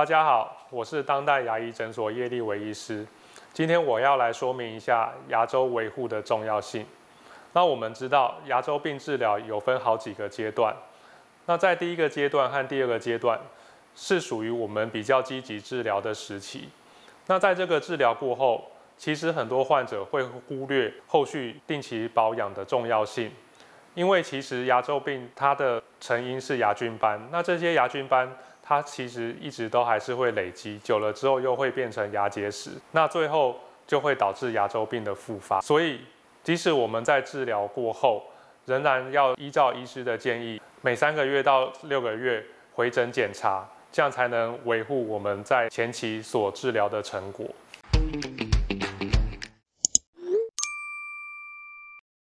大家好，我是当代牙医诊所叶立维医师。今天我要来说明一下牙周维护的重要性。那我们知道牙周病治疗有分好几个阶段。那在第一个阶段和第二个阶段是属于我们比较积极治疗的时期。那在这个治疗过后，其实很多患者会忽略后续定期保养的重要性，因为其实牙周病它的成因是牙菌斑，那这些牙菌斑它其实一直都还是会累积，久了之后又会变成牙结石，那最后就会导致牙周病的复发。所以，即使我们在治疗过后，仍然要依照医师的建议，每三个月到六个月回诊检查，这样才能维护我们在前期所治疗的成果。